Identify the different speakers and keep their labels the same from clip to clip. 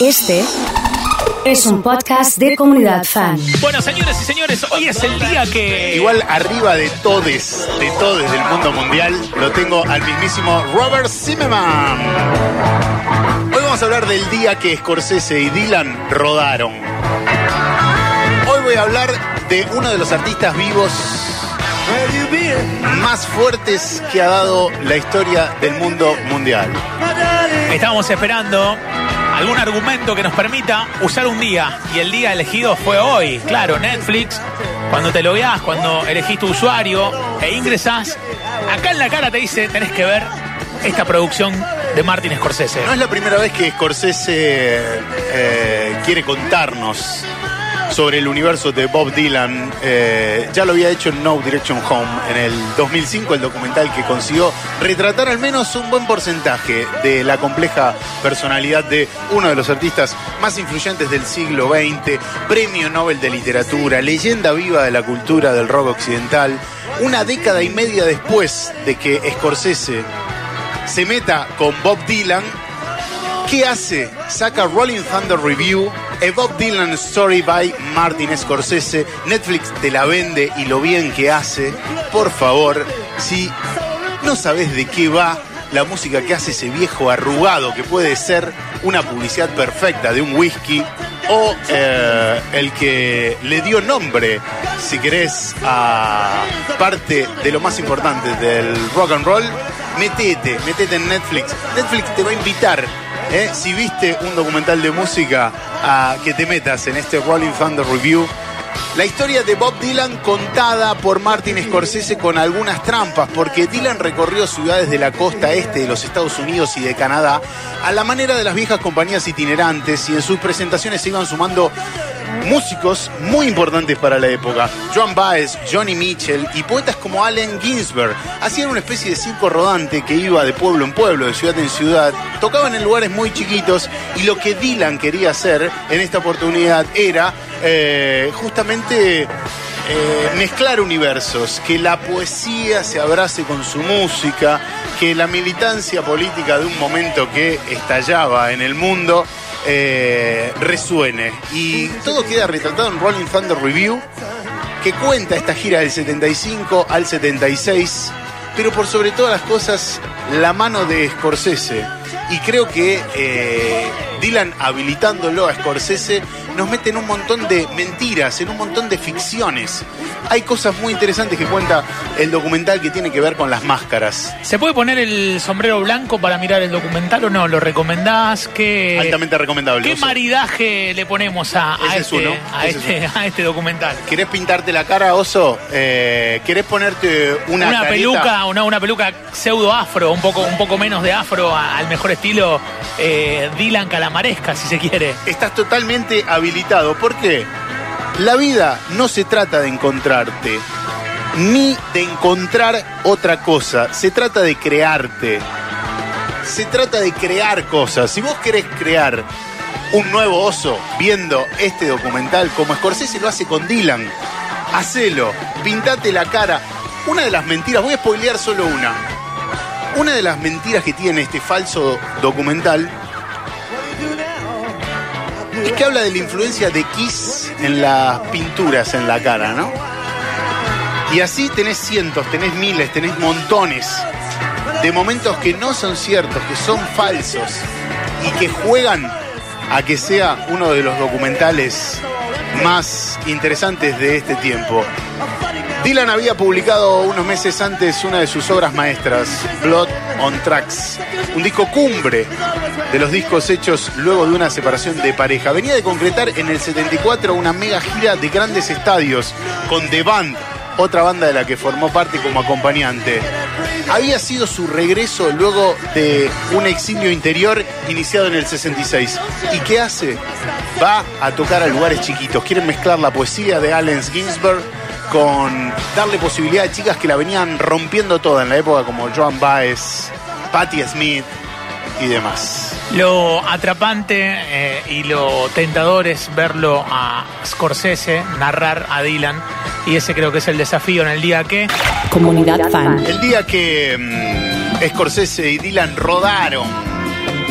Speaker 1: Este es un podcast de comunidad fan.
Speaker 2: Bueno, señores y señores, hoy es el día que.
Speaker 3: Igual arriba de todes, de todes del mundo mundial, lo tengo al mismísimo Robert Zimmerman. Hoy vamos a hablar del día que Scorsese y Dylan rodaron. Hoy voy a hablar de uno de los artistas vivos más fuertes que ha dado la historia del mundo mundial.
Speaker 2: Estábamos esperando algún argumento que nos permita usar un día. Y el día elegido fue hoy. Claro, Netflix, cuando te lo veas, cuando elegís tu usuario e ingresás, acá en la cara te dice, tenés que ver esta producción de Martin Scorsese.
Speaker 3: No es la primera vez que Scorsese eh, quiere contarnos sobre el universo de Bob Dylan. Eh, ya lo había hecho en No Direction Home en el 2005, el documental que consiguió retratar al menos un buen porcentaje de la compleja personalidad de uno de los artistas más influyentes del siglo XX, premio Nobel de Literatura, leyenda viva de la cultura del rock occidental. Una década y media después de que Scorsese se meta con Bob Dylan, ¿qué hace? Saca Rolling Thunder Review, a Bob Dylan Story by Martin Scorsese. Netflix te la vende y lo bien que hace. Por favor, si no sabes de qué va la música que hace ese viejo arrugado que puede ser una publicidad perfecta de un whisky o eh, el que le dio nombre, si querés, a parte de lo más importante del rock and roll, metete, metete en Netflix. Netflix te va a invitar ¿eh? si viste un documental de música, a que te metas en este Rolling Thunder Review. La historia de Bob Dylan contada por Martin Scorsese con algunas trampas, porque Dylan recorrió ciudades de la costa este de los Estados Unidos y de Canadá a la manera de las viejas compañías itinerantes y en sus presentaciones se iban sumando músicos muy importantes para la época. Joan Baez, Johnny Mitchell y poetas como Allen Ginsberg hacían una especie de circo rodante que iba de pueblo en pueblo, de ciudad en ciudad. Tocaban en lugares muy chiquitos y lo que Dylan quería hacer en esta oportunidad era eh, justamente eh, mezclar universos, que la poesía se abrace con su música, que la militancia política de un momento que estallaba en el mundo eh, resuene. Y todo queda retratado en Rolling Thunder Review, que cuenta esta gira del 75 al 76, pero por sobre todas las cosas, la mano de Scorsese. Y creo que eh, Dylan habilitándolo a Scorsese nos mete en un montón de mentiras, en un montón de ficciones. Hay cosas muy interesantes que cuenta el documental que tiene que ver con las máscaras.
Speaker 2: ¿Se puede poner el sombrero blanco para mirar el documental o no? ¿Lo recomendás? ¿Qué,
Speaker 3: Altamente recomendable.
Speaker 2: ¿Qué maridaje le ponemos a, a
Speaker 3: Ese es
Speaker 2: este,
Speaker 3: uno,
Speaker 2: a,
Speaker 3: ese es
Speaker 2: este, a este documental?
Speaker 3: ¿Querés pintarte la cara, oso? Eh, ¿Querés ponerte una,
Speaker 2: Una, peluca, una, una peluca pseudo afro, un poco, un poco menos de afro al mejor estilo eh, Dylan Calamaresca, si se quiere.
Speaker 3: Estás totalmente habilitado. ¿Por qué? La vida no se trata de encontrarte, ni de encontrar otra cosa. Se trata de crearte. Se trata de crear cosas. Si vos querés crear un nuevo oso viendo este documental, como Scorsese lo hace con Dylan, hacelo, pintate la cara. Una de las mentiras, voy a spoilear solo una. Una de las mentiras que tiene este falso documental es que habla de la influencia de Kiss en las pinturas en la cara, ¿no? Y así tenés cientos, tenés miles, tenés montones de momentos que no son ciertos, que son falsos y que juegan a que sea uno de los documentales más interesantes de este tiempo. Dylan había publicado unos meses antes una de sus obras maestras, Blood on Tracks, un disco cumbre de los discos hechos luego de una separación de pareja. Venía de concretar en el 74 una mega gira de grandes estadios con The Band, otra banda de la que formó parte como acompañante. Había sido su regreso luego de un exilio interior iniciado en el 66. ¿Y qué hace? Va a tocar a lugares chiquitos. Quieren mezclar la poesía de Allen Ginsberg con darle posibilidad a chicas que la venían rompiendo toda en la época como Joan Baez, Patti Smith y demás.
Speaker 2: Lo atrapante eh, y lo tentador es verlo a Scorsese narrar a Dylan. Y ese creo que es el desafío en el día que.
Speaker 1: Comunidad fan.
Speaker 3: El día que mm, Scorsese y Dylan rodaron,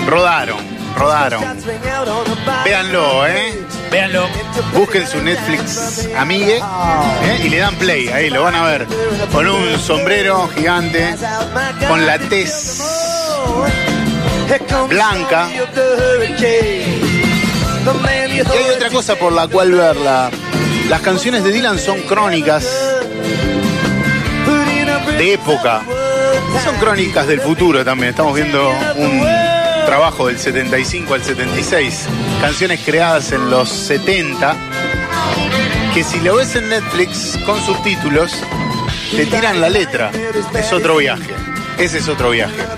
Speaker 3: rodaron, rodaron. Véanlo, ¿eh?
Speaker 2: Véanlo.
Speaker 3: Busquen su Netflix amigue ¿eh? y le dan play. Ahí lo van a ver. Con un sombrero gigante, con la tez blanca. Y hay otra cosa por la cual verla. Las canciones de Dylan son crónicas de época. Son crónicas del futuro también. Estamos viendo un trabajo del 75 al 76. Canciones creadas en los 70. Que si lo ves en Netflix con subtítulos, te tiran la letra. Es otro viaje. Ese es otro viaje.